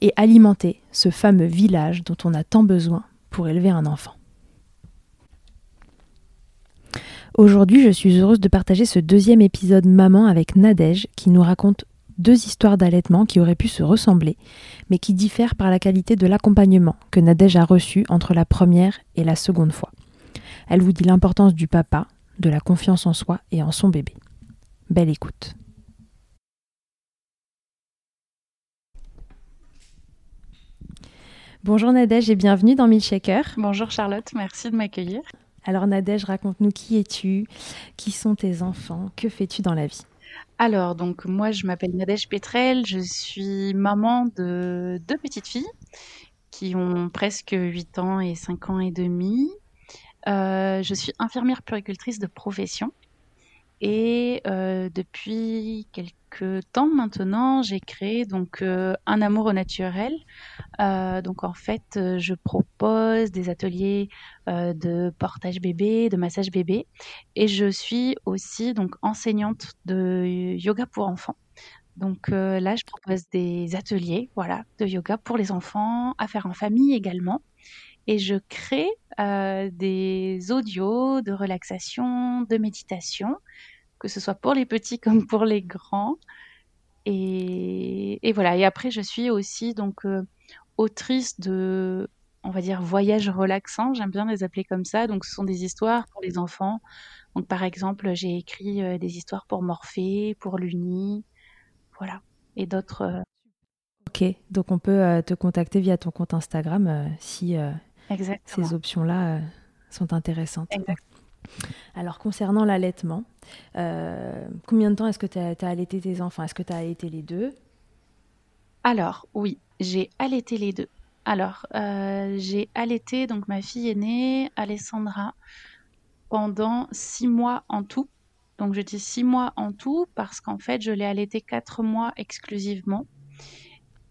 et alimenter ce fameux village dont on a tant besoin pour élever un enfant. Aujourd'hui, je suis heureuse de partager ce deuxième épisode Maman avec Nadège qui nous raconte deux histoires d'allaitement qui auraient pu se ressembler, mais qui diffèrent par la qualité de l'accompagnement que Nadège a reçu entre la première et la seconde fois. Elle vous dit l'importance du papa, de la confiance en soi et en son bébé. Belle écoute. Bonjour Nadège et bienvenue dans Milkshaker. Bonjour Charlotte, merci de m'accueillir. Alors Nadège, raconte-nous qui es-tu, qui sont tes enfants, que fais-tu dans la vie? Alors, donc moi je m'appelle Nadège Petrel, je suis maman de deux petites filles qui ont presque 8 ans et 5 ans et demi. Euh, je suis infirmière puricultrice de profession et euh, depuis quelques temps maintenant, j'ai créé donc euh, un amour au naturel. Euh, donc en fait, euh, je propose des ateliers de portage bébé, de massage bébé, et je suis aussi donc enseignante de yoga pour enfants. Donc là, je propose des ateliers, voilà, de yoga pour les enfants, à faire en famille également. Et je crée des audios de relaxation, de méditation, que ce soit pour les petits comme pour les grands. Et, et voilà. Et après, je suis aussi donc euh, autrice de, on va dire, voyages relaxants. J'aime bien les appeler comme ça. Donc, ce sont des histoires pour les enfants. Donc, par exemple, j'ai écrit euh, des histoires pour Morphée, pour Luni, voilà, et d'autres. euh, Ok, donc on peut te contacter via ton compte Instagram si exactement. ces options-là sont intéressantes. Exact. Alors concernant l'allaitement, euh, combien de temps est-ce que tu as, allaité tes enfants Est-ce que tu as allaité les deux? Alors, oui, j'ai allaité les deux. Alors, euh, j'ai allaité donc ma fille aînée, Alessandra, pendant six mois en tout. Donc, je dis six mois en tout parce qu'en fait, je l'ai allaitée quatre mois exclusivement.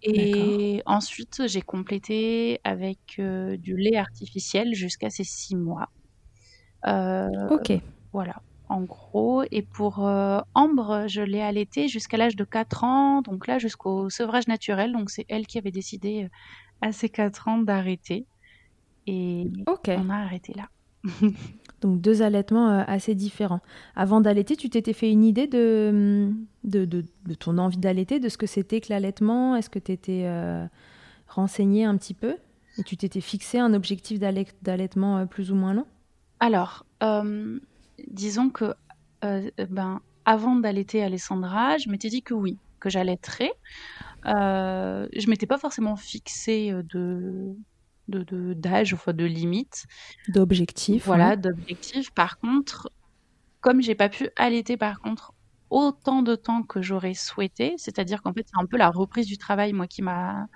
Et ensuite, j'ai complété avec euh, du lait artificiel jusqu'à ces six mois. Euh, Ok, voilà, en gros. Et pour euh, Ambre, je l'ai allaitée jusqu'à l'âge de 4 ans, donc là jusqu'au sevrage naturel. Donc c'est elle qui avait décidé euh, à ses 4 ans d'arrêter. Et on a arrêté là. Donc deux allaitements euh, assez différents. Avant d'allaiter, tu t'étais fait une idée de, de, de- de ton envie d'allaiter, de ce que c'était que l'allaitement? Est-ce que tu étais renseigné un petit peu? Et tu t'étais fixé un objectif d'allai- d'allaitement plus ou moins long? Alors, euh, disons que euh, ben, avant d'allaiter Alessandra, je m'étais dit que oui, que j'allaiterais. Euh, je m'étais pas forcément fixée euh, de de- de- d'âge, enfin de limite. D'objectif Voilà, ouais. d'objectif. Par contre, comme j'ai pas pu allaiter par contre autant de temps que j'aurais souhaité. C'est-à-dire qu'en fait, c'est un peu la reprise du travail, moi, qui m'a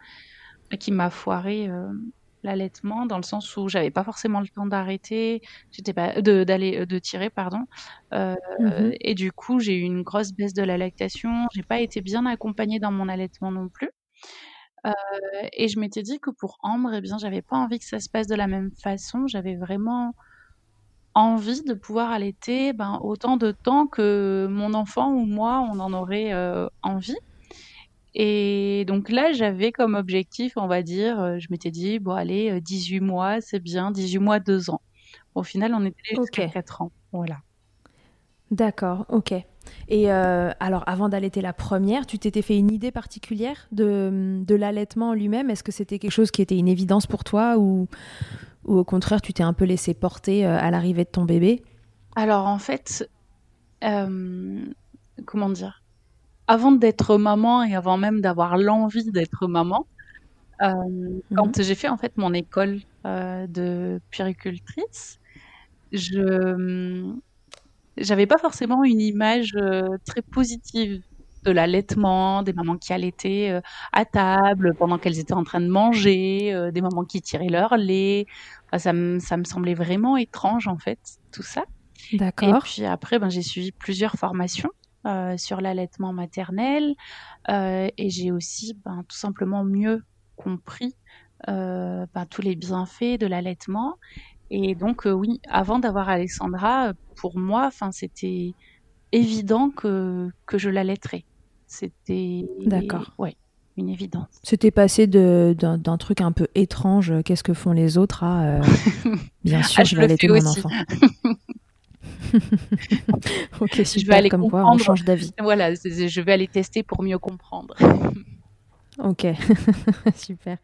qui m'a foiré euh, l'allaitement, dans le sens où j'avais pas forcément le temps d'arrêter, j'étais pas d'aller de, tirer, pardon. Euh, mhm. Et du coup, j'ai eu une grosse baisse de la lactation. J'ai pas été bien accompagnée dans mon allaitement non plus. Euh, et je m'étais dit que pour Ambre, eh bien, j'avais pas envie que ça se passe de la même façon. J'avais vraiment envie de pouvoir allaiter ben, autant de temps que mon enfant ou moi, on en aurait euh, envie. Et donc là, j'avais comme objectif, on va dire, euh, je m'étais dit, bon, allez, 18 mois, c'est bien, 18 mois, 2 ans. Au final, on était jusqu'à 4 ans. Voilà. D'accord, ok. Et euh, alors, avant d'allaiter la première, tu t'étais fait une idée particulière de, de l'allaitement lui-même? Est-ce que c'était quelque chose qui était une évidence pour toi ou, ou au contraire, tu t'es un peu laissé porter euh, à l'arrivée de ton bébé? Alors, en fait, euh, comment dire? Avant d'être maman et avant même d'avoir l'envie d'être maman, mhm. quand j'ai fait en fait mon école de puéricultrice, je j'avais pas forcément une image euh, très positive de l'allaitement, des mamans qui allaitaient euh, à table pendant qu'elles étaient en train de manger, euh, des mamans qui tiraient leur lait. ça, me, ça me semblait vraiment étrange en fait, tout ça. D'accord. Et puis après, ben, j'ai suivi plusieurs formations sur l'allaitement maternel et j'ai aussi ben, tout simplement mieux compris ben, tous les bienfaits de l'allaitement et donc, euh, oui, avant d'avoir Alexandra, pour moi, enfin, c'était évident que, que je l'allaiterais. C'était. D'accord. Ouais, une évidence. C'était passé d'un truc un peu étrange, qu'est-ce que font les autres, à euh, bien sûr, ah, je, vais allaiter mon enfant. ok, super, je vais aller comme quoi on change d'avis. Voilà, je vais aller tester pour mieux comprendre. Ok, super.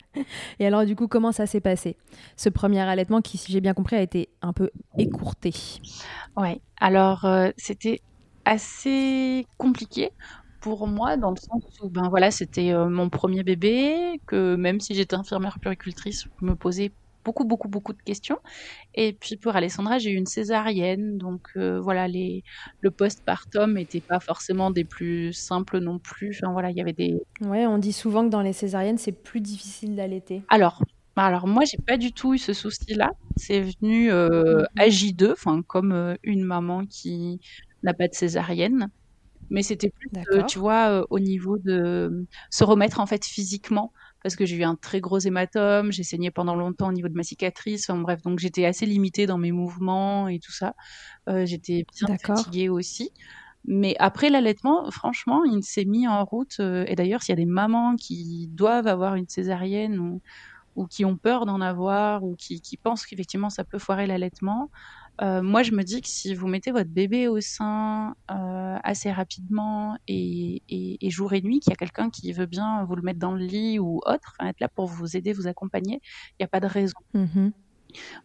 Et alors du coup, comment ça s'est passé? Ce premier allaitement qui, si j'ai bien compris, a été un peu écourté. Ouais, alors euh, c'était assez compliqué pour moi dans le sens où ben voilà, c'était euh, mon premier bébé, que même si j'étais infirmière puricultrice, je me posais beaucoup, beaucoup, beaucoup de questions. Et puis pour Alessandra, j'ai eu une césarienne. Donc euh, voilà, les, le postpartum n'était pas forcément des plus simples non plus. Enfin voilà, il y avait des. Ouais, on dit souvent que dans les césariennes, c'est plus difficile d'allaiter. Alors, alors moi, j'ai pas du tout eu ce souci-là. C'est venu euh, à J2, enfin comme euh, une maman qui n'a pas de césarienne. Mais c'était plus, tu vois, au niveau de se remettre en fait physiquement parce que j'ai eu un très gros hématome, j'ai saigné pendant longtemps au niveau de ma cicatrice, enfin bref, donc j'étais assez limitée dans mes mouvements et tout ça. Euh, j'étais bien fatiguée aussi. Mais après l'allaitement, franchement, il s'est mis en route. Euh, et d'ailleurs, s'il y a des mamans qui doivent avoir une césarienne ou, ou qui ont peur d'en avoir ou qui, qui pensent qu'effectivement ça peut foirer l'allaitement, euh, moi, je me dis que si vous mettez votre bébé au sein euh, assez rapidement et, et, jour et nuit, qu'il y a quelqu'un qui veut bien vous le mettre dans le lit ou autre, être là pour vous aider, vous accompagner, il n'y a pas de raison. Mm-hmm.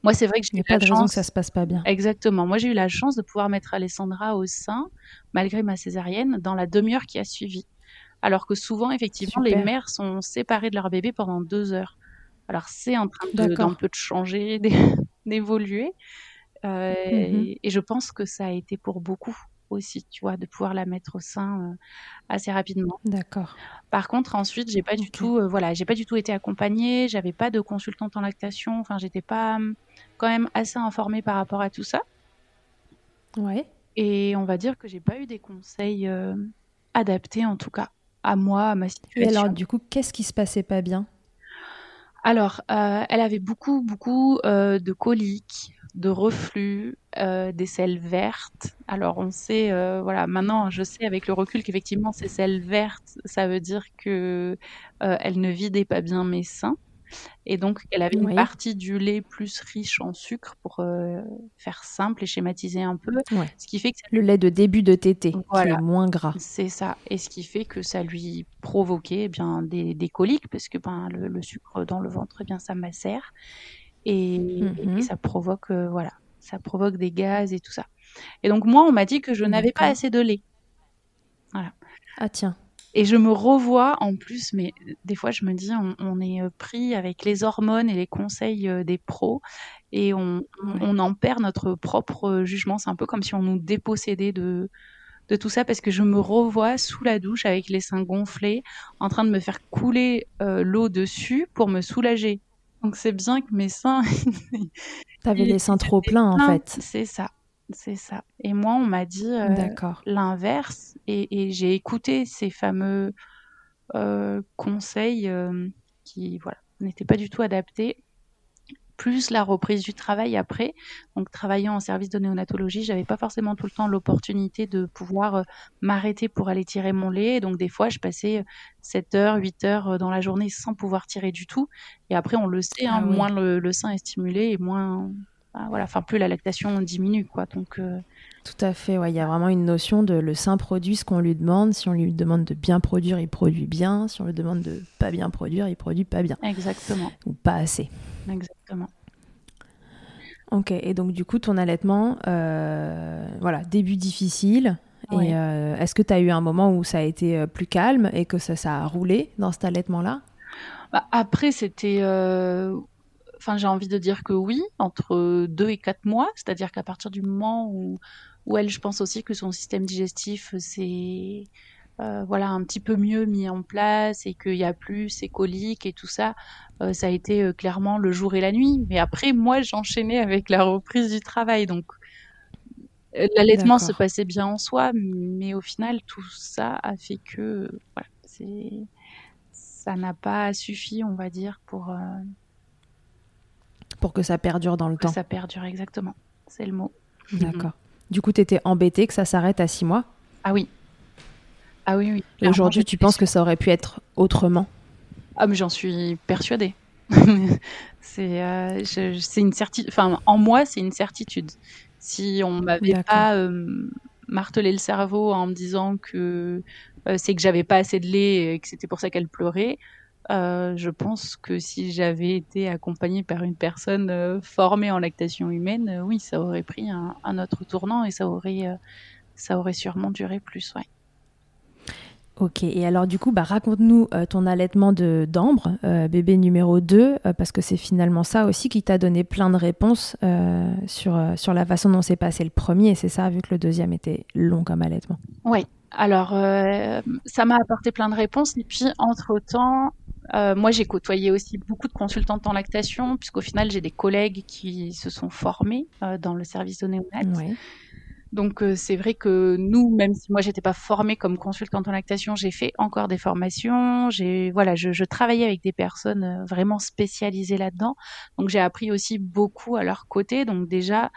Moi, c'est vrai que j'ai eu pas de raison que ça se passe pas bien. Exactement. Moi, j'ai eu la chance de pouvoir mettre Alessandra au sein, malgré ma césarienne, dans la demi-heure qui a suivi. Alors que souvent, effectivement, les mères sont séparées de leur bébé pendant deux heures. Alors, c'est en train d'un peu de changer, d'évoluer. Euh, mmh et, je pense que ça a été pour beaucoup aussi, tu vois, de pouvoir la mettre au sein euh, assez rapidement. D'accord. Par contre, ensuite, j'ai pas du tout, euh, voilà, j'ai pas du tout été accompagnée, j'avais pas de consultante en lactation, enfin, j'étais pas hum, quand même assez informée par rapport à tout ça. Ouais. Et on va dire que j'ai pas eu des conseils adaptés, en tout cas, à moi, à ma situation. Et alors, du coup, qu'est-ce qui se passait pas bien? Alors, elle avait beaucoup, beaucoup de coliques, de reflux, euh, des selles vertes. Alors on sait, euh, voilà, maintenant je sais avec le recul qu'effectivement ces selles vertes, ça veut dire que euh, elle ne vidait pas bien mes seins et donc qu'elle avait une partie du lait plus riche en sucre pour faire simple et schématiser un peu, ce qui fait que le lait de début de tété voilà. qui est moins gras. C'est ça, et ce qui fait que ça lui provoquait eh bien des, des, coliques parce que ben le, sucre dans le ventre, eh bien ça macère et, mhm. ça provoque euh, voilà, ça provoque des gaz et tout ça. Et donc moi, on m'a dit que je n'avais pas assez de lait. Voilà. Ah tiens. Et je me revois en plus, mais des fois je me dis, on, est euh, pris avec les hormones et les conseils euh, des pros et on, on, en perd notre propre jugement. C'est un peu comme si on nous dépossédait de, de tout ça parce que je me revois sous la douche avec les seins gonflés, en train de me faire couler euh, l'eau dessus pour me soulager. Donc c'est bien que mes seins. T'avais les seins trop pleins en fait. C'est ça, c'est ça. Et moi, on m'a dit euh, l'inverse, et, et j'ai écouté ces fameux euh, conseils euh, qui, voilà, n'étaient pas du tout adaptés plus la reprise du travail après. Donc, travaillant en service de néonatologie, j'avais pas forcément tout le temps l'opportunité de pouvoir euh, m'arrêter pour aller tirer mon lait. Donc, des fois, je passais 7 heures, 8 heures euh, dans la journée sans pouvoir tirer du tout. Et après, on le sait, hein, ah moins le, sein est stimulé et moins, bah, voilà, enfin, plus la lactation diminue, quoi. Donc, euh, tout à fait, il y a vraiment une notion de le sein produit ce qu'on lui demande. Si on lui demande de bien produire, il produit bien. Si on lui demande de pas bien produire, il produit pas bien. Exactement. Ou pas assez. Exactement. Ok, et donc du coup, ton allaitement, euh, voilà, début difficile. Et euh, est-ce que tu as eu un moment où ça a été euh, plus calme et que ça, ça a roulé dans cet allaitement-là? Bah, Après, c'était. Enfin, j'ai envie de dire que oui, entre deux et quatre mois. C'est-à-dire qu'à partir du moment où, où elle, je pense aussi que son système digestif, c'est euh, voilà un petit peu mieux mis en place et qu'il y a plus ces coliques et tout ça, euh, ça a été euh, clairement le jour et la nuit. Mais après, moi, j'enchaînais avec la reprise du travail, donc l'allaitement se passait bien en soi, mais au final, tout ça a fait que voilà, ça n'a pas suffi, on va dire, pour pour que ça perdure dans le temps. ça perdure exactement, c'est le mot. D'accord. Du coup, tu étais embêtée que ça s'arrête à six mois? Ah oui, ah oui, oui. Aujourd'hui, tu penses que ça aurait pu être autrement Ah, mais j'en suis persuadée. c'est euh, une certitude. Enfin, en moi, c'est une certitude. Si on m'avait pas euh, martelé le cerveau en me disant que euh, c'est que j'avais pas assez de lait et que c'était pour ça qu'elle pleurait, je pense que si j'avais été accompagnée par une personne formée en lactation humaine, oui, ça aurait pris un, un, autre tournant et ça aurait, ça aurait sûrement duré plus, ouais. Ok, et alors du coup, bah, raconte-nous euh, ton allaitement de d'Ambre, euh, bébé numéro 2, euh, parce que c'est finalement ça aussi qui t'a donné plein de réponses sur, sur la façon dont s'est passé le premier, c'est ça, vu que le deuxième était long comme allaitement. Oui, alors ça m'a apporté plein de réponses, et puis entre-temps, moi j'ai côtoyé aussi beaucoup de consultantes en lactation, puisqu'au final j'ai des collègues qui se sont formés dans le service de néonat. Ouais. Donc euh, c'est vrai que nous, même si moi j'étais pas formée comme consultante en lactation, j'ai fait encore des formations. J'ai voilà, je, je, travaillais avec des personnes euh, vraiment spécialisées là-dedans. Donc j'ai appris aussi beaucoup à leur côté. Donc déjà,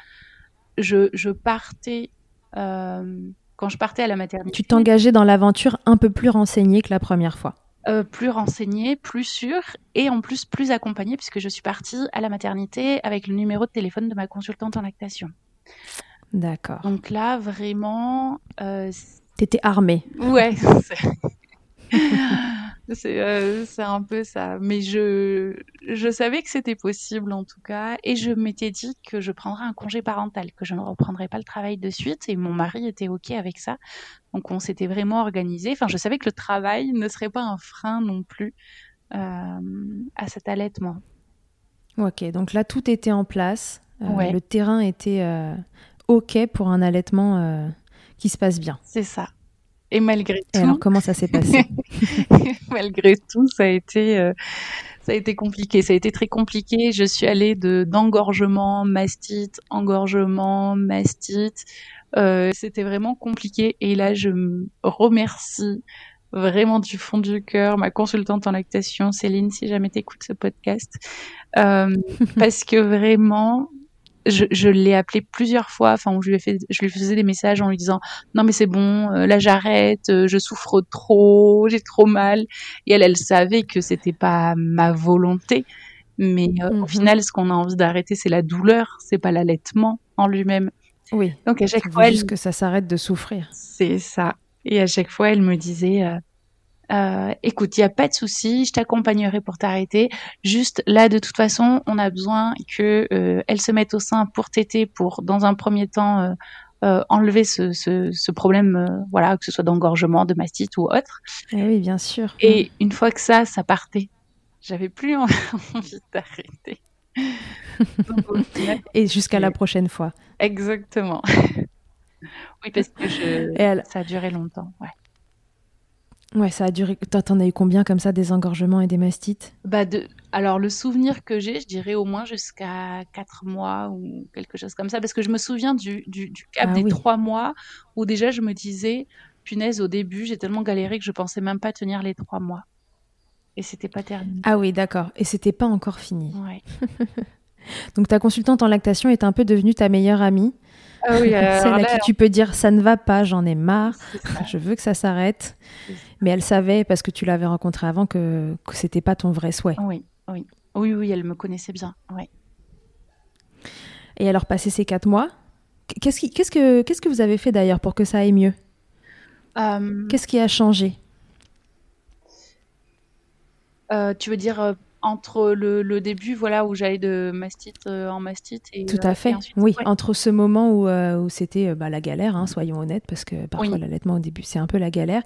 je, je partais euh, quand je partais à la maternité. Tu t'engageais dans l'aventure un peu plus renseignée que la première fois. Euh, plus renseignée, plus sûre et en plus plus accompagnée puisque je suis partie à la maternité avec le numéro de téléphone de ma consultante en lactation. D'accord. Donc là, vraiment. Euh, T'étais armée. Ouais. Euh, c'est un peu ça. Mais je, je savais que c'était possible en tout cas. Et je m'étais dit que je prendrais un congé parental, que je ne reprendrais pas le travail de suite. Et mon mari était OK avec ça. Donc on s'était vraiment organisé. Enfin, je savais que le travail ne serait pas un frein non plus euh, à cet allaitement. Ok, donc là tout était en place. Euh, le terrain était OK pour un allaitement euh, qui se passe bien. C'est ça. Et malgré tout. alors, comment ça s'est passé? Malgré tout, ça a été. Euh, ça a été compliqué, ça a été très compliqué. Je suis allée de d'engorgement, mastite, engorgement, mastite. Euh, C'était vraiment compliqué. Et là, je me remercie vraiment du fond du cœur ma consultante en lactation, Céline, si jamais t'écoutes ce podcast, euh, parce que vraiment, je, je l'ai appelé plusieurs fois, enfin, je lui, ai fait, je lui faisais des messages en lui disant non mais c'est bon, euh, là j'arrête, euh, je souffre trop, j'ai trop mal. Et elle, elle savait que c'était pas ma volonté, mais euh, au mhm. final, ce qu'on a envie d'arrêter, c'est la douleur, c'est pas l'allaitement en lui-même. Oui. Donc à chaque fois, juste que ça s'arrête de souffrir. C'est ça. Et à chaque fois, elle me disait euh, écoute, il n'y a pas de souci, je t'accompagnerai pour t'arrêter. Juste là, de toute façon, on a besoin que euh, elle se mette au sein pour t'aider, pour dans un premier temps euh, euh enlever ce, ce, ce problème, euh, voilà, que ce soit d'engorgement, de mastite ou autre. Eh oui, bien sûr. Et une fois que ça, ça partait, j'avais plus envie d'arrêter. Et jusqu'à la prochaine fois. Exactement. oui, parce que je... ça a duré longtemps. Ouais. Ouais, ça a duré. T'en as eu combien comme ça, des engorgements et des mastites? Bah de... Alors, le souvenir que j'ai, je dirais au moins jusqu'à 4 mois ou quelque chose comme ça. Parce que je me souviens du, du, cap ah des 3 mois où déjà je me disais, punaise, au début, j'ai tellement galéré que je pensais même pas tenir les 3 mois. Et c'était pas terminé. Ah oui, d'accord. Et c'était pas encore fini. Ouais. Donc ta consultante en lactation est un peu devenue ta meilleure amie? Ah oui, Celle à qui tu peux dire ça ne va pas, j'en ai marre, je veux que ça s'arrête. Mais elle savait, parce que tu l'avais rencontrée avant, que, que c'était pas ton vrai souhait. Oui, oui. Oui, oui, elle me connaissait bien. Oui. Et alors, passé ces quatre mois, qu'est-ce, qui, qu'est-ce, que, qu'est-ce que vous avez fait d'ailleurs pour que ça aille mieux? Euh, Qu'est-ce qui a changé? Euh, Tu veux dire euh, entre le, début, voilà, où j'allais de mastite euh, en mastite. Et, Tout à fait. oui, entre ce moment où, euh, où c'était euh, bah, la galère, hein, soyons honnêtes, parce que parfois l'allaitement au début c'est un peu la galère,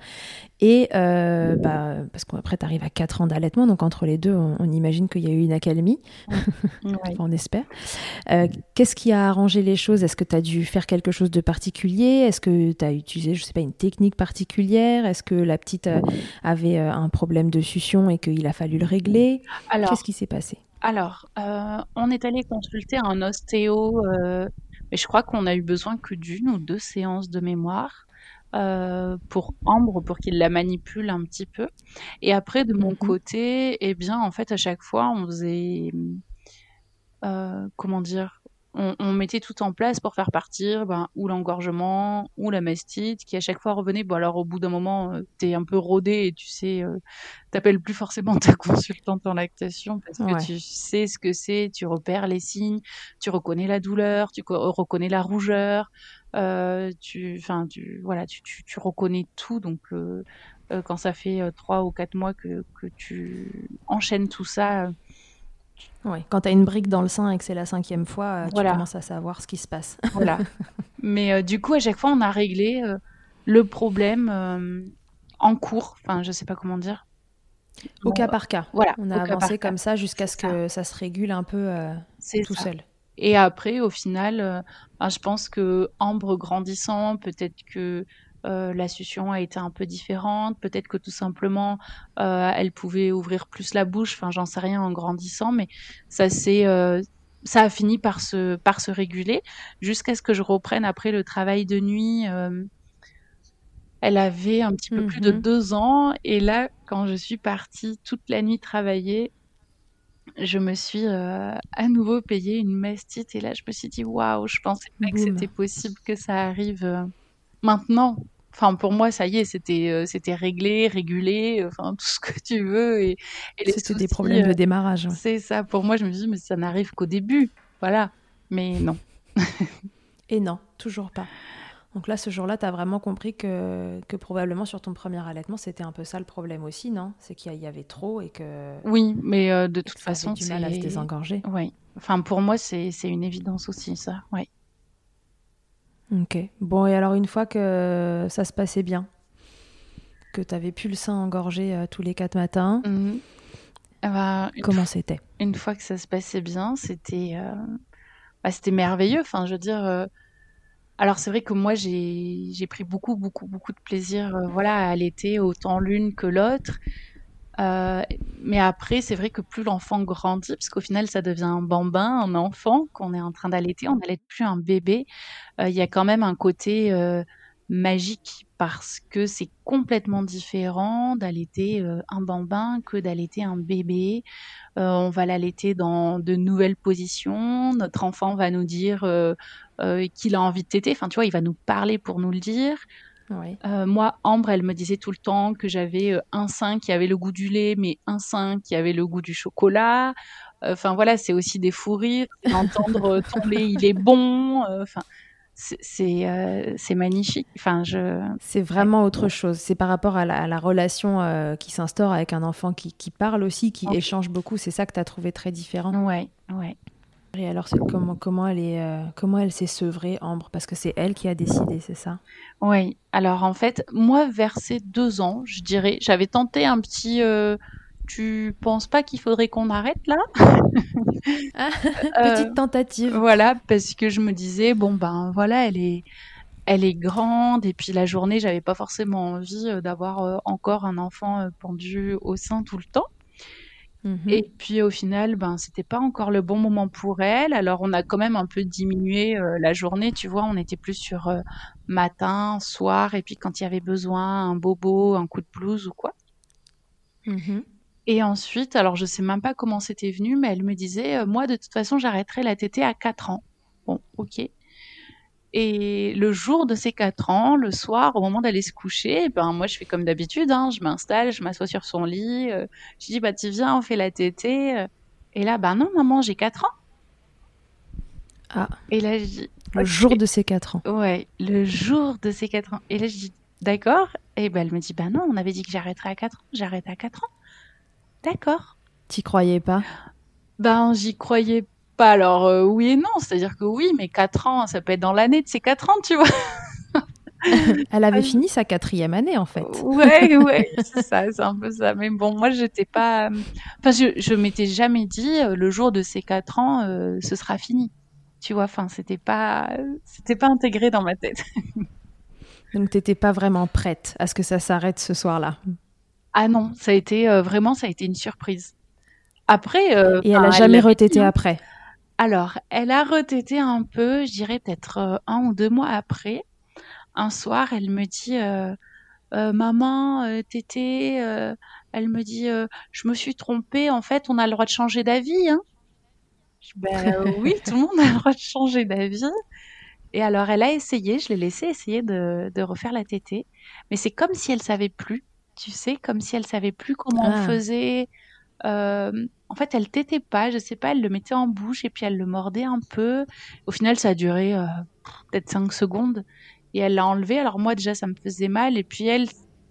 et bah, parce qu'après tu arrives à 4 ans d'allaitement, donc entre les deux, on, imagine qu'il y a eu une accalmie, on espère. Qu'est-ce qui a arrangé les choses? Est-ce que tu as dû faire quelque chose de particulier? Est-ce que tu as utilisé, je sais pas, une technique particulière? Est-ce que la petite avait un problème de succion et qu'il a fallu le régler? Qu'est-ce qui s'est passé? Alors, euh, on est allé consulter un ostéo, euh, mais je crois qu'on a eu besoin que d'une ou deux séances de mémoire. Euh, pour Ambre, pour qu'il la manipule un petit peu. Et après, de mon mhm. côté, eh bien, en fait, à chaque fois, on faisait, comment dire, on, mettait tout en place pour faire partir ben, ou l'engorgement ou la mastite qui à chaque fois revenait. Bon alors au bout d'un moment, euh, tu es un peu rodé et tu sais, euh, t'appelles plus forcément ta consultante en lactation parce que tu sais ce que c'est, tu repères les signes, tu reconnais la douleur, tu reconnais la rougeur, euh, tu, enfin tu, voilà, tu, tu, reconnais tout. Donc quand ça fait trois ou quatre mois que, que tu enchaînes tout ça oui, quand tu as une brique dans le sein et que c'est la cinquième fois, euh, tu commences à savoir ce qui se passe. Voilà. Mais euh, du coup, à chaque fois, on a réglé euh, le problème en cours. Enfin, je sais pas comment dire. Au cas par cas. Voilà. On a avancé comme ça jusqu'à ce que ça se régule un peu tout seul. Et après, au final, ben, je pense que Ambre grandissant, peut-être que euh, la succion a été un peu différente. Peut-être que tout simplement, euh, elle pouvait ouvrir plus la bouche. Enfin, j'en sais rien en grandissant, mais ça c'est euh, ça a fini par se par se réguler jusqu'à ce que je reprenne après le travail de nuit. elle avait un petit peu plus de mhm. deux ans et là, quand je suis partie toute la nuit travailler, je me suis à nouveau payé une mastite et là je me suis dit waouh, je pensais pas que c'était possible que ça arrive maintenant. Enfin, pour moi, ça y est, c'était euh, c'était réglé, régulé, enfin tout ce que tu veux. Et, c'était des problèmes de euh, démarrage. C'est ça. Pour moi, je me dis, mais ça n'arrive qu'au début, voilà. Mais non. et non, toujours pas. Donc là, ce jour-là, tu as vraiment compris que, que probablement sur ton premier allaitement, c'était un peu ça le problème aussi, non? C'est qu'il y avait trop et que. Oui, mais euh, de toute façon, du mal à se désengorger. Oui. Enfin, pour moi, c'est une évidence aussi, ça. Oui. Ok. Bon, et alors une fois que ça se passait bien, que tu avais plus le sein engorgé euh, tous les quatre matins, mhm. ah bah, comment c'était? Une fois que ça se passait bien, c'était euh, bah, c'était merveilleux. Enfin, je veux dire. Euh, alors c'est vrai que moi j'ai pris beaucoup beaucoup beaucoup de plaisir voilà à allaiter autant l'une que l'autre euh, mais après, c'est vrai que plus l'enfant grandit, parce qu'au final, ça devient un bambin, un enfant qu'on est en train d'allaiter, on n'allaite plus un bébé. Euh, il y a quand même un côté euh, magique parce que c'est complètement différent d'allaiter un bambin que d'allaiter un bébé. on va l'allaiter dans de nouvelles positions. Notre enfant va nous dire qu'il a envie de téter. Enfin, tu vois, il va nous parler pour nous le dire. Euh, moi, Ambre, elle me disait tout le temps que j'avais euh, un sein qui avait le goût du lait, mais un sein qui avait le goût du chocolat. Enfin voilà, c'est aussi des fous rires. Entendre ton lait, il est bon. Euh, enfin, c'est magnifique. Enfin, je. C'est vraiment autre chose. C'est par rapport à la, relation qui s'instaure avec un enfant qui, parle aussi, qui échange beaucoup. C'est ça que tu as trouvé très différent. Ouais, ouais. Et alors, comment, comment elle est, euh, comment elle s'est sevrée, Ambre? Parce que c'est elle qui a décidé, c'est ça? Oui. Alors en fait, moi, vers ces deux ans, je dirais, j'avais tenté un petit. Euh, tu penses pas qu'il faudrait qu'on arrête là? Ah, Petite tentative. Voilà, parce que je me disais bon ben voilà, elle est, elle est grande et puis la journée, j'avais pas forcément envie d'avoir encore un enfant pendu au sein tout le temps. Mmh et puis au final, ben c'était pas encore le bon moment pour elle. Alors on a quand même un peu diminué la journée, tu vois. On était plus sur matin, soir, et puis quand il y avait besoin, un bobo, un coup de blouse ou quoi. Mmh et ensuite, alors je sais même pas comment c'était venu, mais elle me disait, moi de toute façon, j'arrêterai la tétée à 4 ans. Bon, ok. Et le jour de ces quatre ans, le soir, au moment d'aller se coucher, ben moi je fais comme d'habitude, hein, je m'installe, je m'assois sur son lit, euh, je dis bah tu viens, on fait la tétée. Euh. Et là, ben non maman, j'ai quatre ans. Ah. Et là je dis. Le jour de ces quatre ans. Ouais, le jour de ces quatre ans. Et là je dis d'accord. Et ben elle me dit bah non, on avait dit que j'arrêterais à quatre ans, j'arrête à quatre ans. D'accord. T'y croyais pas? Ben j'y croyais alors euh, oui et non, c'est-à-dire que oui, mais 4 ans, ça peut être dans l'année de ces 4 ans, tu vois. Elle avait fini sa quatrième année en fait. Ouais, ouais, c'est ça, c'est un peu ça. Mais bon, moi, j'étais pas. Enfin, je, je m'étais jamais dit euh, le jour de ces quatre ans, euh, ce sera fini. Tu vois, enfin, c'était pas, c'était pas intégré dans ma tête. Donc, t'étais pas vraiment prête à ce que ça s'arrête ce soir-là? Ah non, ça a été vraiment, ça a été une surprise. Après. Et elle a jamais retété après? Alors, elle a retété un peu, je dirais peut-être euh, un ou deux mois après. Un soir, elle me dit euh, euh, Maman, tété, elle me dit Je me suis trompée, en fait, on a le droit de changer d'avis. Hein. ben, oui, tout le monde a le droit de changer d'avis. Et alors, elle a essayé, je l'ai laissé essayer de, refaire la tétée. Mais c'est comme si elle savait plus, tu sais, comme si elle savait plus comment on ah. faisait. Euh, en fait, elle tétait pas, je sais pas, elle le mettait en bouche et puis elle le mordait un peu. Au final, ça a duré euh, peut-être 5 secondes et elle l'a enlevé. Alors moi, déjà, ça me faisait mal et puis elle,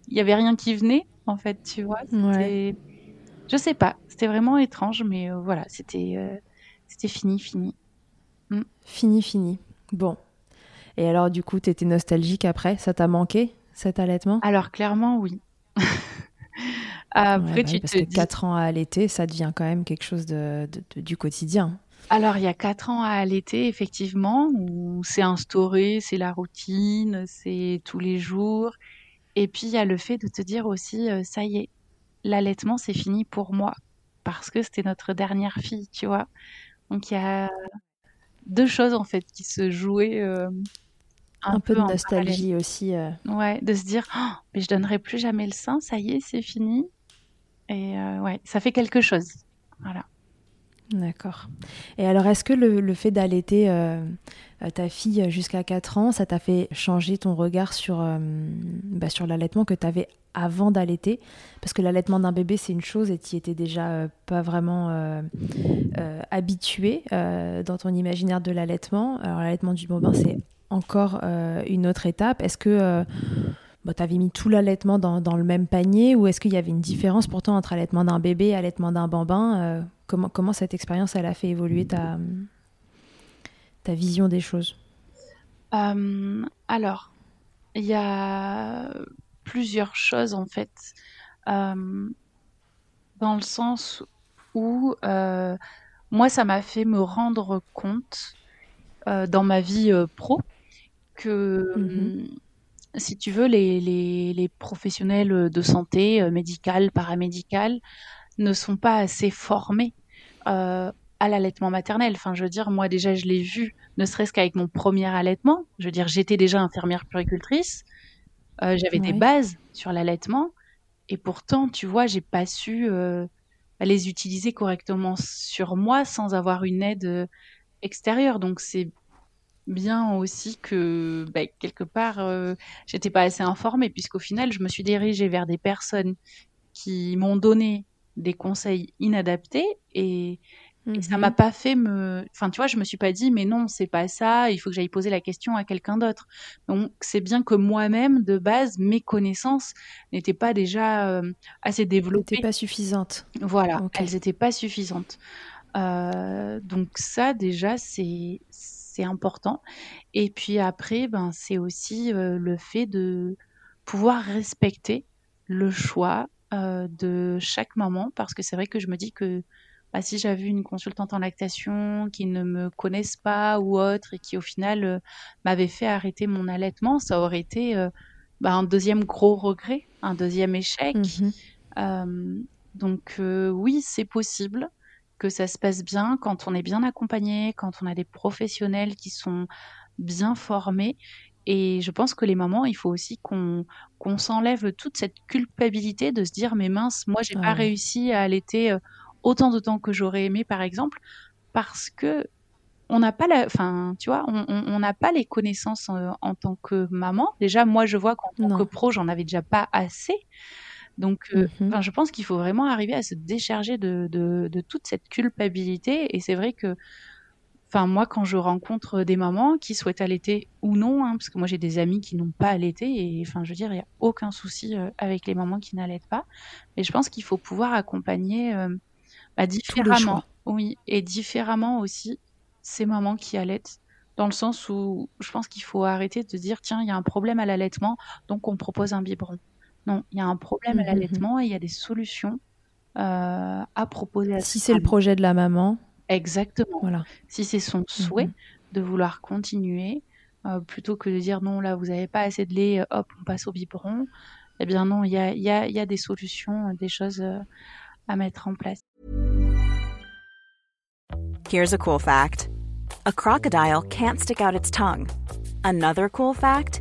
il y avait rien qui venait, en fait, tu vois. Ouais. Je sais pas, c'était vraiment étrange, mais euh, voilà, c'était c'était fini, fini. Mm. Fini, fini. Bon. Et alors, du coup, tu étais nostalgique après? Ça t'a manqué, cet allaitement? Alors, clairement, oui. Après, tu parce te que 4 ans à allaiter, ça devient quand même quelque chose de, du quotidien. Alors, il y a 4 ans à allaiter, effectivement, où c'est instauré, c'est la routine, c'est tous les jours. Et puis, il y a le fait de te dire aussi, euh, ça y est, l'allaitement, c'est fini pour moi. Parce que c'était notre dernière fille, tu vois. Donc, il y a deux choses, en fait, qui se jouaient. Euh, un, peu, de nostalgie aussi. Euh. Ouais, de se dire, oh, mais je donnerai plus jamais le sein, ça y est, c'est fini. Et euh, ouais, ça fait quelque chose. Voilà. D'accord. Et alors, est-ce que le, fait d'allaiter euh, euh, ta fille jusqu'à 4 ans, ça t'a fait changer ton regard sur, bah, sur l'allaitement que tu avais avant d'allaiter? Parce que l'allaitement d'un bébé, c'est une chose et tu étais déjà pas vraiment habitué dans ton imaginaire de l'allaitement. Alors, l'allaitement du bambin, c'est encore une autre étape. Est-ce que bah, tu avais mis tout l'allaitement dans, dans, le même panier ou est-ce qu'il y avait une différence pourtant entre allaitement d'un bébé et allaitement d'un bambin euh, comment, comment cette expérience elle a fait évoluer ta, ta vision des choses? Euh, Alors, il y a plusieurs choses en fait, euh, dans le sens où moi ça m'a fait me rendre compte dans ma vie pro que... Mm-hmm si tu veux, les, les, professionnels de santé, euh, médicales, paramédicales, ne sont pas assez formés euh, à l'allaitement maternel. Enfin, je veux dire, moi déjà, je l'ai vu, ne serait-ce qu'avec mon premier allaitement. Je veux dire, j'étais déjà infirmière puricultrice, euh, j'avais des bases sur l'allaitement, et pourtant, tu vois, j'ai pas su les utiliser correctement sur moi sans avoir une aide extérieure. Donc, c'est bien aussi que bah, quelque part euh, j'étais pas assez informée puisqu'au final je me suis dirigée vers des personnes qui m'ont donné des conseils inadaptés et, ça mhm. m'a pas fait me enfin tu vois je me suis pas dit mais non c'est pas ça il faut que j'aille poser la question à quelqu'un d'autre. Donc c'est bien que moi-même de base mes connaissances n'étaient pas déjà euh, assez développées. n'étaient pas suffisantes. Voilà elles étaient pas suffisantes. Euh, donc ça déjà c'est important. Et puis après, ben, c'est aussi euh, le fait de pouvoir respecter le choix euh, de chaque maman, parce que c'est vrai que je me dis que bah, si j'avais une consultante en lactation qui ne me connaisse pas ou autre et qui au final m'avait fait arrêter mon allaitement, ça aurait été bah, un deuxième gros regret, un deuxième échec. Mmh donc oui, c'est possible que ça se passe bien quand on est bien accompagné, quand on a des professionnels qui sont bien formés. Et je pense que les mamans, il faut aussi qu'on s'enlève toute cette culpabilité de se dire mais mince, moi j'ai pas réussi à allaiter autant de temps que j'aurais aimé par exemple parce que on n'a pas la, enfin, tu vois, on n'a pas les connaissances en, tant que maman. Déjà, moi, je vois qu'en tant que pro, j'en avais déjà pas assez. Donc, mmh je pense qu'il faut vraiment arriver à se décharger de, de toute cette culpabilité. Et c'est vrai que Enfin, moi, quand je rencontre des mamans qui souhaitent allaiter ou non, hein, parce que moi j'ai des amis qui n'ont pas allaité, et enfin, je veux dire, il n'y a aucun souci euh, avec les mamans qui n'allaitent pas. Mais je pense qu'il faut pouvoir accompagner euh, bah, différemment. Oui, et différemment aussi ces mamans qui allaitent, dans le sens où je pense qu'il faut arrêter de dire tiens, il y a un problème à l'allaitement, donc on propose un biberon. Non, il y a un problème à mmh, mmh, l'allaitement et il y a des solutions euh, à proposer. À si c'est le projet de la maman, Exactement. Voilà. Si c'est son souhait mhm. de vouloir continuer, euh, plutôt que de dire non, là, vous n'avez pas assez de lait, euh, hop, on passe au biberon. Eh bien non, il y a, y, a, y a, des solutions, des choses euh, à mettre en place. Here's a cool fact. A crocodile can't stick out its tongue. Another cool fact,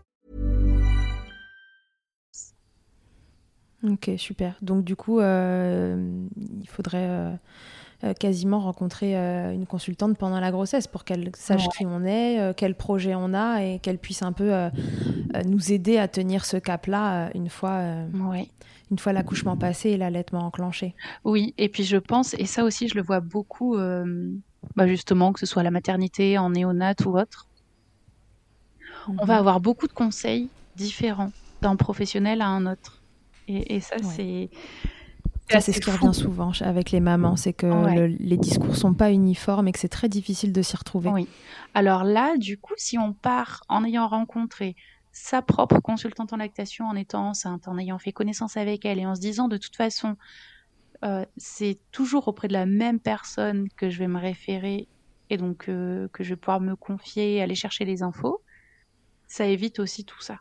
Ok, super. Donc, du coup, euh, il faudrait. Euh Euh, quasiment rencontrer euh, une consultante pendant la grossesse pour qu'elle sache qui on est, quel projet on a et qu'elle puisse un peu nous aider à tenir ce cap-là une fois, une fois l'accouchement passé et l'allaitement enclenché. Oui, et puis je pense, et ça aussi je le vois beaucoup, bah justement, que ce soit à la maternité, en néonat ou autre, on va mhm. avoir beaucoup de conseils différents d'un professionnel à un autre. Et, ça, c'est c'est ce qui revient souvent avec les mamans, c'est que les discours sont pas uniformes et que c'est très difficile de s'y retrouver. Oui. Alors là, du coup, si on part en ayant rencontré sa propre consultante en lactation, en étant enceinte, en ayant fait connaissance avec elle et en se disant de toute façon, euh, c'est toujours auprès de la même personne que je vais me référer et donc euh, que je vais pouvoir me confier, aller chercher les infos, ça évite aussi tout ça.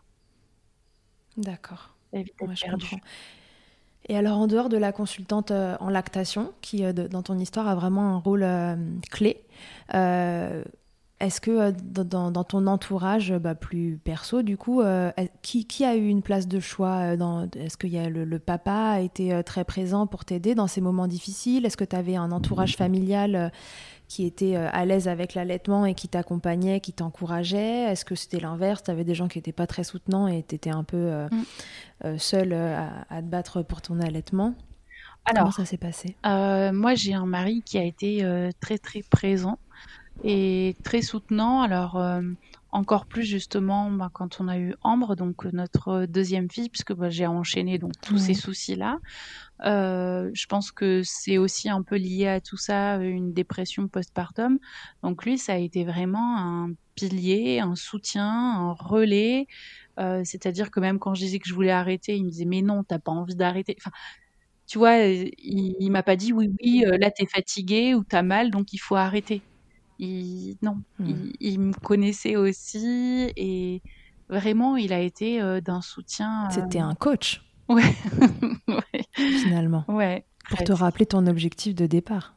D'accord. Et alors, en dehors de la consultante euh, en lactation, qui euh, dans ton histoire a vraiment un rôle euh, clé, est-ce que dans, ton entourage bah, plus perso, du coup, qui, a eu une place de choix Est-ce que y a le, papa a été très présent pour t'aider dans ces moments difficiles? Est-ce que tu avais un entourage familial qui était euh, à l'aise avec l'allaitement et qui t'accompagnait, qui t'encourageait Est-ce que c'était l'inverse? Tu avais des gens qui n'étaient pas très soutenants et tu étais un peu euh, mm. euh, seule à, te battre pour ton allaitement? Alors, Comment ça s'est passé? Moi, j'ai un mari qui a été très très présent et très soutenant. Alors, encore plus justement bah, quand on a eu Ambre, donc notre deuxième fille, puisque bah, j'ai enchaîné donc tous ces soucis-là. Euh, je pense que c'est aussi un peu lié à tout ça, une dépression postpartum. Donc lui, ça a été vraiment un pilier, un soutien, un relais. Euh, c'est-à-dire que même quand je disais que je voulais arrêter, il me disait mais non, t'as pas envie d'arrêter. Enfin, tu vois, il, il m'a pas dit oui, oui, euh, là t'es fatigué ou t'as mal, donc il faut arrêter. Il, non, hmm. il, me connaissait aussi et vraiment, il a été d'un soutien. C'était un coach. Ouais. Finalement. Ouais. Pour te rappeler ton objectif de départ.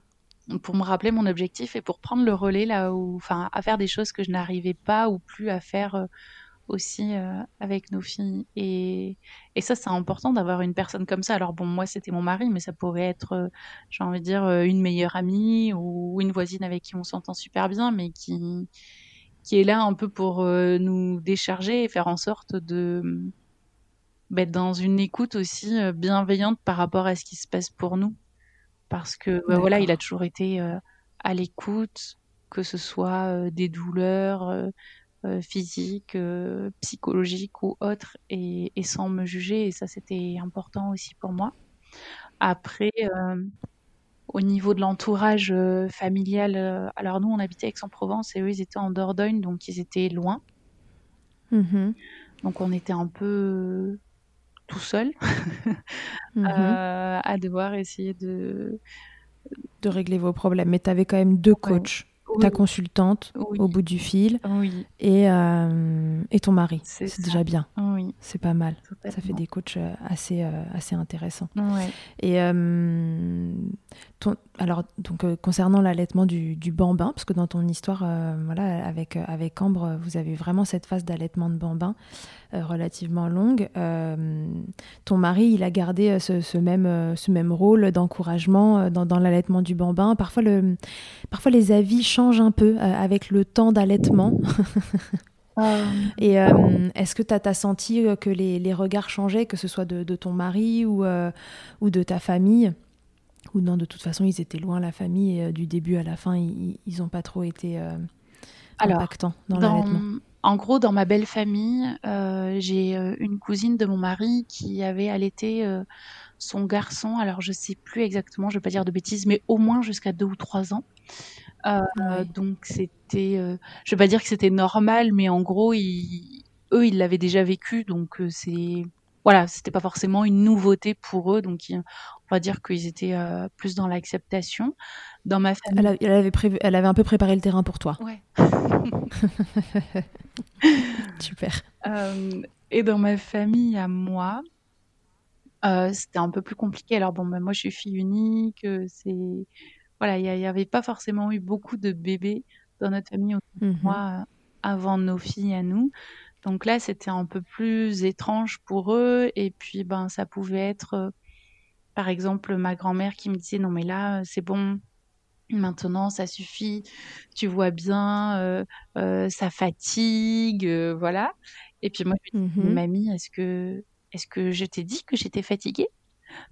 Pour me rappeler mon objectif et pour prendre le relais là où, enfin, à faire des choses que je n'arrivais pas ou plus à faire euh, aussi euh, avec nos filles. Et, et ça, c'est important d'avoir une personne comme ça. Alors bon, moi, c'était mon mari, mais ça pourrait être, euh, j'ai envie de dire, une meilleure amie ou une voisine avec qui on s'entend super bien, mais qui, qui est là un peu pour nous décharger et faire en sorte de bah, dans une écoute aussi euh, bienveillante par rapport à ce qui se passe pour nous. Parce que bah, voilà, il a toujours été euh, à l'écoute, que ce soit euh, des douleurs, physiques, psychologiques ou autres, et, et, sans me juger. Et ça, c'était important aussi pour moi. Après, au niveau de l'entourage familial, alors nous, on habitait Aix-en-Provence et eux, ils étaient en Dordogne, donc ils étaient loin. Mmh donc on était un peu tout seul mmh à devoir essayer de de régler vos problèmes. Mais tu avais quand même deux coachs ta consultante au bout du fil et, euh, et ton mari. C'est déjà bien. C'est pas mal. Ça fait des coachs euh, assez, euh, assez intéressants. Et ton, alors, donc, concernant l'allaitement du, du, bambin, parce que dans ton histoire, voilà, avec, avec Ambre, vous avez vraiment cette phase d'allaitement de bambin relativement longue. ton mari, il a gardé ce, même, ce même rôle d'encouragement dans, dans l'allaitement du bambin. Parfois, le, parfois, les avis changent un peu euh, avec le temps d'allaitement. Ah. Et euh, est-ce que tu as, senti euh, que les, regards changeaient, que ce soit de, ton mari ou, ou de ta famille? Ou non, de toute façon, ils étaient loin, la famille, et du début à la fin, ils n'ont pas trop été impactants dans, l'allaitement? En gros, dans ma belle famille, j'ai une cousine de mon mari qui avait allaité son garçon, alors je sais plus exactement, je vais pas dire de bêtises, mais au moins jusqu'à deux ou trois ans. Euh, donc c'était, euh, je vais pas dire que c'était normal, mais en gros, ils, eux, ils l'avaient déjà vécu, donc euh, c'est, voilà, c'était pas forcément une nouveauté pour eux, donc on va dire qu'ils étaient plus dans l'acceptation. Dans ma famille, elle, avait prévu, elle avait un peu préparé le terrain pour toi. Ouais. Super. et dans ma famille à moi, c'était un peu plus compliqué. Alors bon, ben, moi je suis fille unique, c'est voilà, il n'y avait pas forcément eu beaucoup de bébés dans notre famille mmh moi euh, avant nos filles à nous. Donc là, c'était un peu plus étrange pour eux. Et puis, ben, ça pouvait être, euh, par exemple, ma grand-mère qui me disait non mais là, c'est bon. Maintenant, ça suffit. Tu vois bien, euh, ça fatigue, voilà. Et puis moi, je me dis, mmh mamie, est-ce que, est-ce que je t'ai dit que j'étais fatiguée?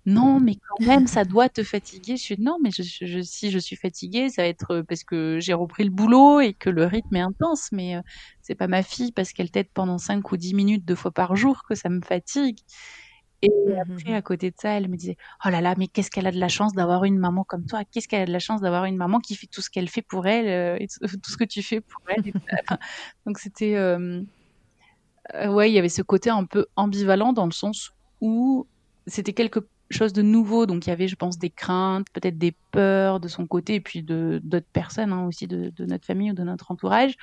Non, mais quand même, ça doit te fatiguer. Je suis non, mais je, si je suis fatiguée, ça va être euh, parce que j'ai repris le boulot et que le rythme est intense. Mais euh, c'est pas ma fille parce qu'elle t'aide pendant 5 ou 10 minutes deux fois par jour que ça me fatigue. Et mmh après, à côté de ça, elle me disait Oh là là, mais qu'est-ce qu'elle a de la chance d'avoir une maman comme toi? Qu'est-ce qu'elle a de la chance d'avoir une maman qui fait tout ce qu'elle fait pour elle, euh, et tout ce que tu fais pour elle. donc c'était. ouais, il y avait ce côté un peu ambivalent dans le sens où c'était quelque chose de nouveau. Donc il y avait, je pense, des craintes, peut-être des peurs de son côté, et puis de d'autres personnes hein, aussi de, notre famille ou de notre entourage.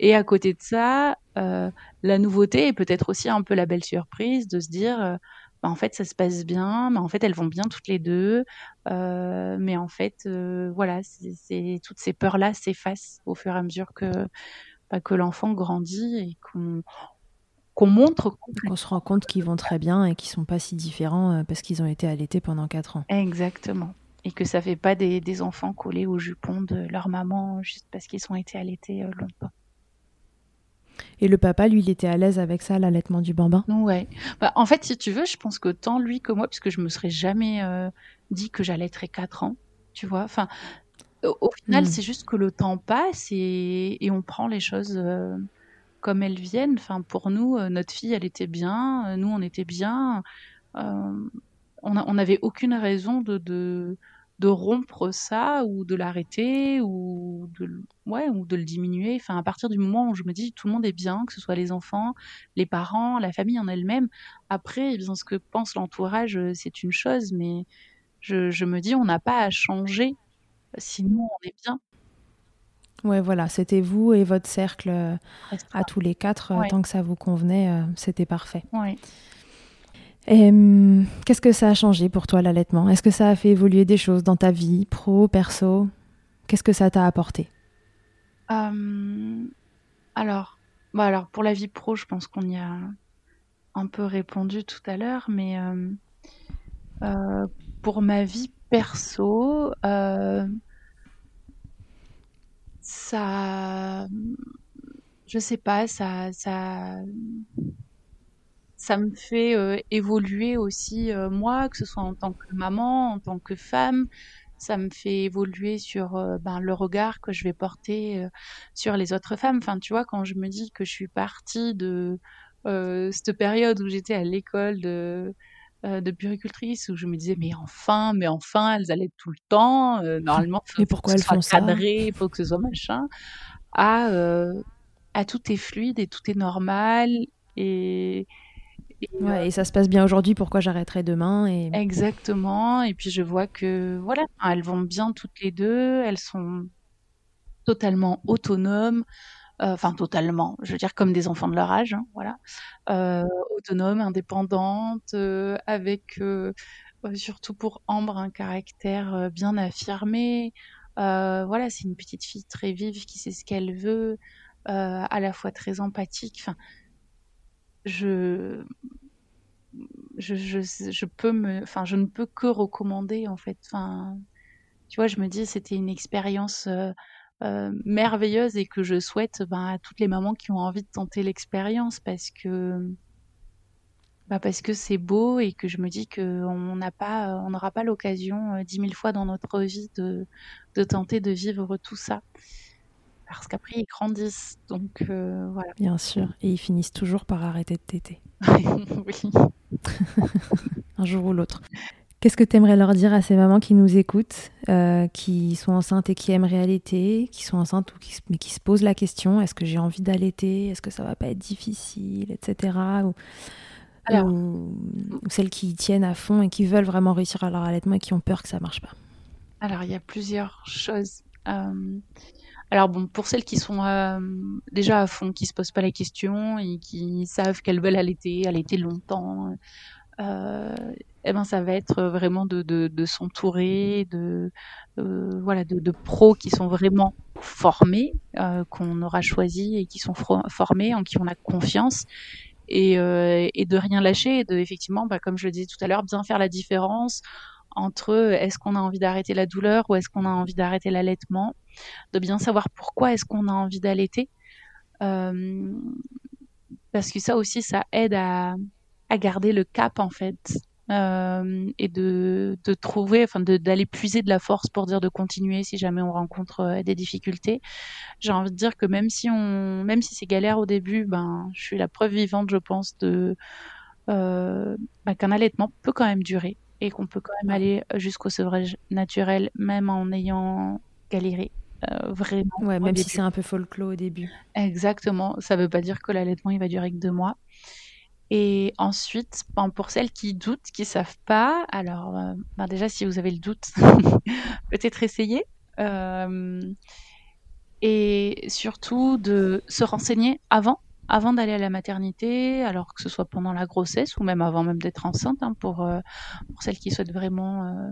Et à côté de ça, euh, la nouveauté et peut-être aussi un peu la belle surprise de se dire, euh, bah, en fait, ça se passe bien, mais en fait, elles vont bien toutes les deux. Euh, mais en fait, voilà, c'est toutes ces peurs-là s'effacent au fur et à mesure que bah, que l'enfant grandit et qu'on qu'on montre. On se rend compte qu'ils vont très bien et qu'ils sont pas si différents euh, parce qu'ils ont été allaités pendant 4 ans. Exactement. Et que ça fait pas des, enfants collés au jupon de leur maman juste parce qu'ils ont été allaités euh, longtemps. Et le papa, lui, il était à l'aise avec ça, l'allaitement du bambin? Ouais. Bah, en fait, si tu veux, je pense que tant lui que moi, puisque je me serais jamais euh, dit que j'allaiterais 4 ans, tu vois. Enfin, au, final, hmm. c'est juste que le temps passe et, on prend les choses comme elles viennent. Enfin, pour nous, euh, notre fille, elle était bien, euh, nous, on était bien. Euh, on n'avait aucune raison de, de, rompre ça ou de l'arrêter ou de, ouais, ou de le diminuer. Enfin, à partir du moment où je me dis tout le monde est bien, que ce soit les enfants, les parents, la famille en elle-même. Après, eh bien, ce que pense l'entourage, c'est une chose, mais je, je me dis on n'a pas à changer. Sinon, on est bien. Ouais, voilà, c'était vous et votre cercle euh, à tous les quatre. Euh, tant que ça vous convenait, euh, c'était parfait. Qu'est-ce que ça a changé pour toi l'allaitement? Est-ce que ça a fait évoluer des choses dans ta vie, pro, perso? Qu'est-ce que ça t'a apporté? Alors, bah alors, pour la vie pro, je pense qu'on y a un peu répondu tout à l'heure, mais hum, pour ma vie perso, ça, je sais pas, ça, ça me fait euh, évoluer aussi euh, moi, que ce soit en tant que maman, en tant que femme. ça me fait évoluer sur euh, ben, le regard que je vais porter sur les autres femmes. Enfin, tu vois, quand je me dis que je suis partie de euh, cette période où j'étais à l'école de, de puricultrice, où je me disais, mais enfin, mais enfin, elles allaient tout le temps. normalement, mais pourquoi elles font cadré, il faut que ce soit machin. À, à tout est fluide et tout est normal. Et, Ouais, et ça se passe bien aujourd'hui, pourquoi j'arrêterai demain et... Exactement, et puis je vois que voilà, elles vont bien toutes les deux, elles sont totalement autonomes, euh, enfin totalement, je veux dire comme des enfants de leur âge, hein, voilà, euh, autonomes, indépendantes, euh, avec surtout pour Ambre un caractère bien affirmé. voilà, c'est une petite fille très vive qui sait ce qu'elle veut, à la fois très empathique. Enfin, je, je, je, peux me, enfin, je ne peux que recommander en fait. Enfin, tu vois, je me dis c'était une expérience euh, euh, merveilleuse et que je souhaite ben, à toutes les mamans qui ont envie de tenter l'expérience parce que bah parce que c'est beau et que je me dis qu'on n'a pas, on n'aura pas l'occasion euh, dix mille fois dans notre vie de, de tenter de vivre tout ça parce qu'après ils grandissent. Donc euh, voilà. Bien sûr. Et ils finissent toujours par arrêter de téter. oui. Un jour ou l'autre. Qu'est-ce que tu aimerais leur dire à ces mamans qui nous écoutent, euh, qui sont enceintes et qui aiment réalité, qui sont enceintes ou qui, mais qui se posent la question est-ce que j'ai envie d'allaiter Est-ce que ça va pas être difficile Etc. Ou, ou, celles qui tiennent à fond et qui veulent vraiment réussir à leur allaitement et qui ont peur que ça marche pas? Alors, il y a plusieurs choses. Euh, alors bon, pour celles qui sont euh, déjà à fond, qui se posent pas la question et qui savent qu'elles veulent allaiter, allaiter longtemps, euh, eh ben ça va être vraiment de, de, s'entourer de euh, voilà de, de, pros qui sont vraiment formés, euh, qu'on aura choisi et qui sont formés, en qui on a confiance. Et, et de rien lâcher et de effectivement bah, comme je le disais tout à l'heure bien faire la différence entre est-ce qu'on a envie d'arrêter la douleur ou est-ce qu'on a envie d'arrêter l'allaitement, de bien savoir pourquoi est-ce qu'on a envie d'allaiter. Euh, parce que ça aussi, ça aide à, garder le cap en fait. Euh, et de, trouver, enfin d'aller puiser de la force pour dire de continuer si jamais on rencontre euh, des difficultés. J'ai envie de dire que même si on, même si c'est galère au début, ben je suis la preuve vivante, je pense, de ben, qu'un allaitement peut quand même durer et qu'on peut quand même aller jusqu'au sevrage naturel, même en ayant galéré. Euh, vraiment. Ouais, même si c'est un peu folklore au début. Exactement. Ça ne veut pas dire que l'allaitement il va durer que deux mois. Et ensuite, ben, pour celles qui doutent, qui savent pas, alors euh, ben, déjà si vous avez le doute, peut-être essayer. Euh, et surtout de se renseigner avant avant d'aller à la maternité, alors que ce soit pendant la grossesse ou même avant même d'être enceinte, hein, pour, euh, pour celles qui souhaitent vraiment euh,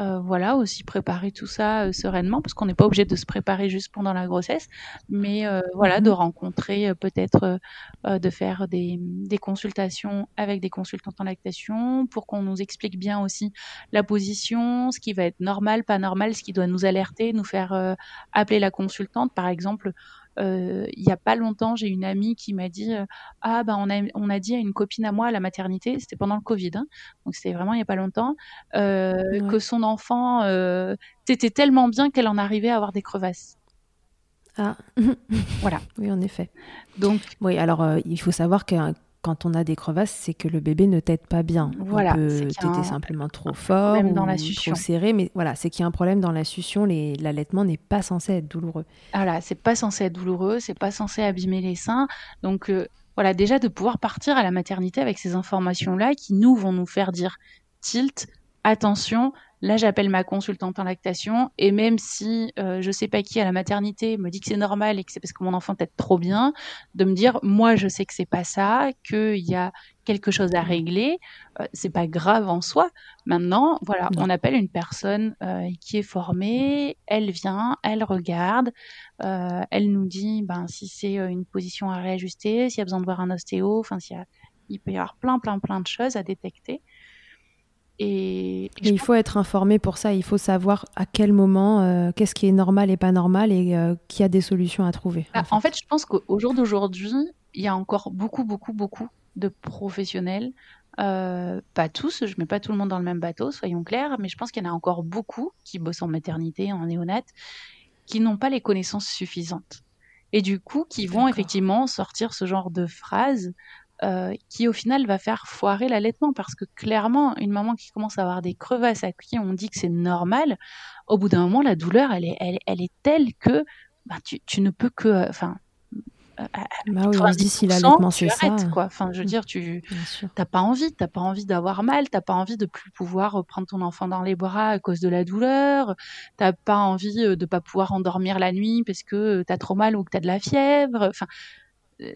euh, voilà, aussi préparer tout ça euh, sereinement, parce qu'on n'est pas obligé de se préparer juste pendant la grossesse, mais euh, voilà, de mhm. rencontrer peut-être, de faire des, des, consultations avec des consultantes en lactation, pour qu'on nous explique bien aussi la position, ce qui va être normal, pas normal, ce qui doit nous alerter, nous faire appeler la consultante, par exemple il y a pas longtemps, j'ai une amie qui m'a dit euh, ah ben on a on a dit à une copine à moi à la maternité, c'était pendant le Covid, hein, donc c'était vraiment il y a pas longtemps, euh, que son enfant euh, était tellement bien qu'elle en arrivait à avoir des crevasses. Ah, voilà. Oui, en effet. Donc, oui, alors il faut savoir que quand on a des crevasses, c'est que le bébé ne tète pas bien. Voilà, il peut simplement trop fort dans la trop serré, mais voilà, c'est qu'il y a un problème dans la succion. L'allaitement n'est pas censé être douloureux. Voilà, c'est pas censé être douloureux, c'est pas censé abîmer les seins. Donc euh, voilà, déjà de pouvoir partir à la maternité avec ces informations-là qui nous vont nous faire dire tilt, attention, Là, j'appelle ma consultante en lactation et même si euh, je sais pas qui à la maternité me dit que c'est normal et que c'est parce que mon enfant tête trop bien, de me dire moi je sais que c'est pas ça, qu'il y a quelque chose à régler, euh, c'est pas grave en soi. Maintenant, voilà, on appelle une personne euh, qui est formée, elle vient, elle regarde, euh, elle nous dit ben si c'est euh, une position à réajuster, s'il y a besoin de voir un ostéo, enfin s'il y a il peut y avoir plein plein plein de choses à détecter. Et, il faut être informé pour ça. Il faut savoir à quel moment, euh, qu'est-ce qui est normal et pas normal et euh, qui a des solutions à trouver. Bah, en, fait. je pense qu'au jour d'aujourd'hui, il y a encore beaucoup, beaucoup, beaucoup de professionnels pas tous, je mets pas tout le monde dans le même bateau, soyons clairs, mais je pense qu'il y en a encore beaucoup qui bossent en maternité, en néonat, qui n'ont pas les connaissances suffisantes. Et du coup, qui vont effectivement sortir ce genre de phrases euh, qui au final va faire foirer l'allaitement. Parce que clairement une maman qui commence à avoir des crevasses à qui on dit que c'est normal au bout d'un moment la douleur elle est elle, elle est telle que bah, tu, tu ne peux que euh, enfin euh, bah oui, on se dit si l'allaitement c'est ça. quoi. Enfin je veux dire tu t'as pas envie t'as pas envie d'avoir mal t'as pas envie de plus pouvoir prendre ton enfant dans les bras à cause de la douleur t'as pas envie de pas pouvoir endormir la nuit parce que t'as trop mal ou que t'as de la fièvre. Enfin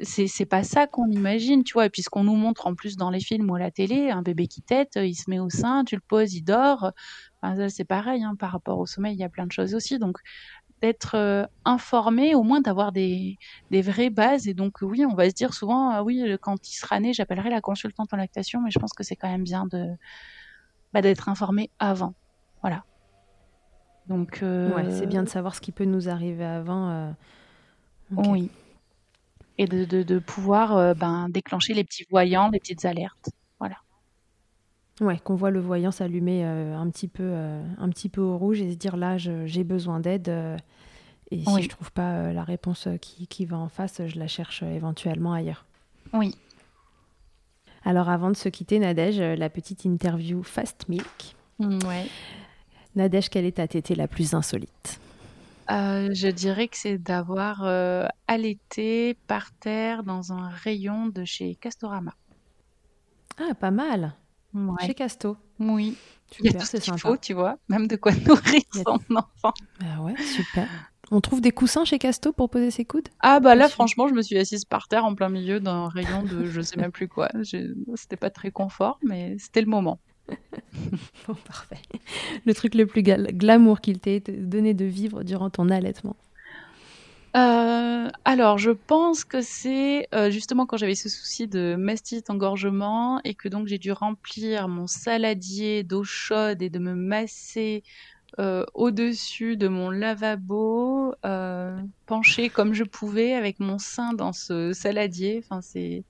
c'est pas ça qu'on imagine, tu vois. Et puis ce qu'on nous montre en plus dans les films ou à la télé, un bébé qui tète, il se met au sein, tu le poses, il dort. Enfin, c'est pareil, hein, par rapport au sommeil, il y a plein de choses aussi. Donc d'être euh, informé, au moins d'avoir des, des, vraies bases. Et donc oui, on va se dire souvent, ah oui, quand il sera né, j'appellerai la consultante en lactation, mais je pense que c'est quand même bien de bah, d'être informé avant. Voilà. Donc euh... ouais, c'est bien de savoir ce qui peut nous arriver avant. Euh... Oui et de, de, de pouvoir euh, ben, déclencher les petits voyants, les petites alertes. Voilà. Ouais, qu'on voit le voyant s'allumer euh, un, petit peu, euh, un petit peu au rouge et se dire là, j'ai besoin d'aide. et si je trouve pas la réponse qui, qui, va en face, je la cherche éventuellement ailleurs. Oui. Alors avant de se quitter, Nadège, la petite interview Fast Milk. Mm, ouais. Nadège, quelle est ta tétée la plus insolite? Euh, je dirais que c'est d'avoir euh, allaité par terre dans un rayon de chez Castorama. Ah, pas mal. Chez Casto. Oui. Il y a tout ce qu'il faut, tu vois, même de quoi nourrir son enfant. Ah ouais, super. On trouve des coussins chez Casto pour poser ses coudes? Ah bah là, franchement, je me suis assise par terre en plein milieu d'un rayon de je sais même plus quoi. C'était pas très confort, mais c'était le moment. bon, parfait. Le truc le plus glamour qu'il t'ait donné de vivre durant ton allaitement euh, alors, je pense que c'est euh, justement quand j'avais ce souci de mastite, engorgement, et que donc j'ai dû remplir mon saladier d'eau chaude et de me masser euh, au-dessus de mon lavabo, penché comme je pouvais avec mon sein dans ce saladier. Enfin, c'est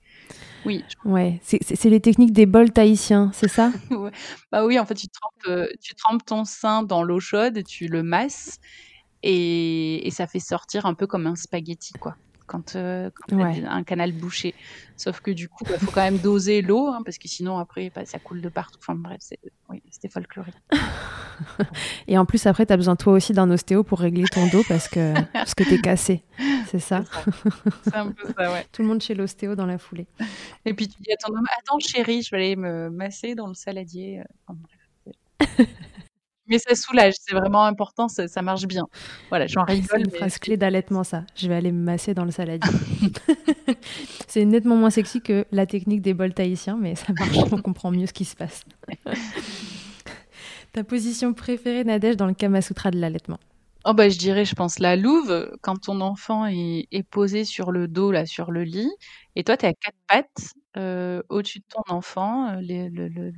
oui. Ouais, c'est les techniques des bols tahitiens, c'est ça? Bah oui, en fait, tu trempes, euh, tu trempes ton sein dans l'eau chaude, tu le masses et, et, ça fait sortir un peu comme un spaghetti, quoi quand, euh, un canal bouché. Sauf que du coup, il bah, faut quand même doser l'eau, hein, parce que sinon, après, bah, ça coule de partout. Enfin bref, c'était folklorique. Et en plus, après, tu as besoin toi aussi d'un ostéo pour régler ton dos parce que, parce que tu es cassé. C'est ça? C'est un peu ça, ouais. Tout le monde chez l'ostéo dans la foulée. Et puis tu dis à ton homme, attends chérie, je vais aller me masser dans le saladier. Enfin, bref. Mais ça soulage, c'est vraiment important, ça, ça, marche bien. Voilà, j'en rigole. C'est une phrase clé d'allaitement, ça. Je vais aller me masser dans le saladier. c'est nettement moins sexy que la technique des bols tahitiens, mais ça marche, on comprend mieux ce qui se passe. Ta position préférée, Nadège, dans le Kama Sutra de l'allaitement? Oh bah, je dirais, je pense, la louve, quand ton enfant est, est posé sur le dos, là, sur le lit, et toi, tu es à quatre pattes euh, au-dessus de ton enfant, euh, le, le,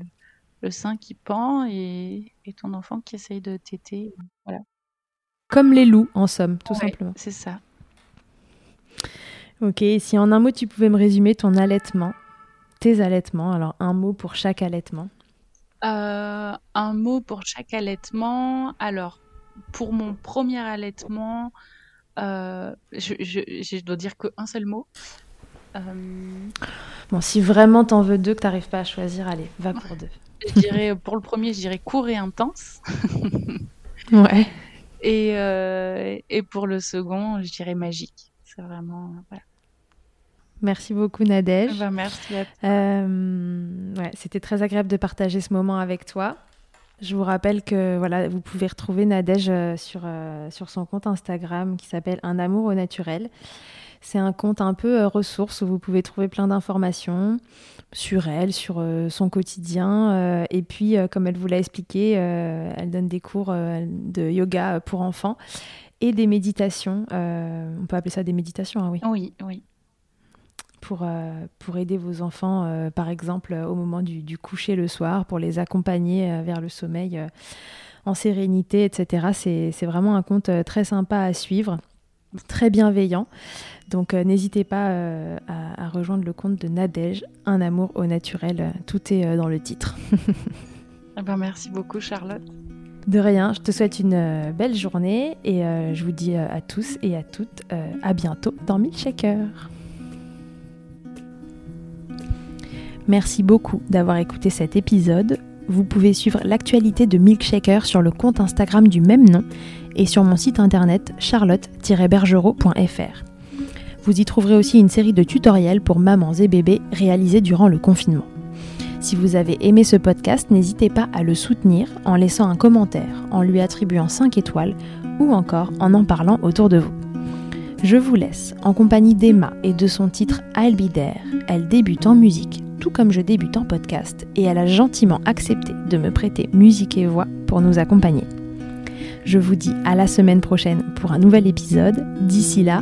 le sein qui pend et, ton enfant qui essaye de téter. Voilà. Comme les loups, en somme, tout simplement. C'est ça. Ok, si en un mot tu pouvais me résumer ton allaitement, tes allaitements, alors un mot pour chaque allaitement. Euh, un mot pour chaque allaitement. Alors, pour mon premier allaitement, euh, je, je, dois dire qu'un seul mot. Euh, bon, si vraiment t'en veux deux, que t'arrives pas à choisir, allez, va pour deux. Je dirais, pour le premier, je dirais court et intense. ouais. Et, euh, et pour le second, je dirais magique. C'est vraiment. Voilà. Merci beaucoup Nadège. Ben, merci à toi. Euh, ouais, C'était très agréable de partager ce moment avec toi. Je vous rappelle que voilà, vous pouvez retrouver Nadège euh, sur, sur son compte Instagram qui s'appelle Un amour au naturel. C'est un compte un peu ressource où vous pouvez trouver plein d'informations sur elle, sur euh, son quotidien. Euh, et puis, euh, comme elle vous l'a expliqué, elle donne des cours de yoga pour enfants et des méditations. on peut appeler ça des méditations, hein, oui. Oui, oui. Pour, pour aider vos enfants, par exemple, au moment du, du, coucher le soir, pour les accompagner vers le sommeil en sérénité, etc. C'est vraiment un compte très sympa à suivre, très bienveillant. Donc n'hésitez pas à, rejoindre le compte de Nadège, Un amour au naturel. Tout est dans le titre. Eh ben, merci beaucoup Charlotte. De rien, je te souhaite une belle journée et je vous dis à tous et à toutes à bientôt dans Milkshaker. Merci beaucoup d'avoir écouté cet épisode. Vous pouvez suivre l'actualité de Milkshaker sur le compte Instagram du même nom et sur mon site internet charlotte-bergerot.fr. Vous y trouverez aussi une série de tutoriels pour mamans et bébés réalisés durant le confinement. Si vous avez aimé ce podcast, n'hésitez pas à le soutenir en laissant un commentaire, en lui attribuant 5 étoiles ou encore en en parlant autour de vous. Je vous laisse en compagnie d'Emma et de son titre I'll Be. Elle débute en musique tout comme je débute en podcast, et elle a gentiment accepté de me prêter musique et voix pour nous accompagner. Je vous dis à la semaine prochaine pour un nouvel épisode. D'ici là,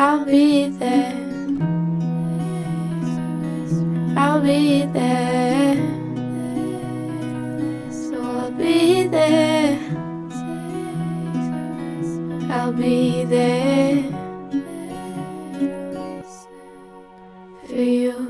I'll be there. I'll be there. So I'll be there. I'll be there for you.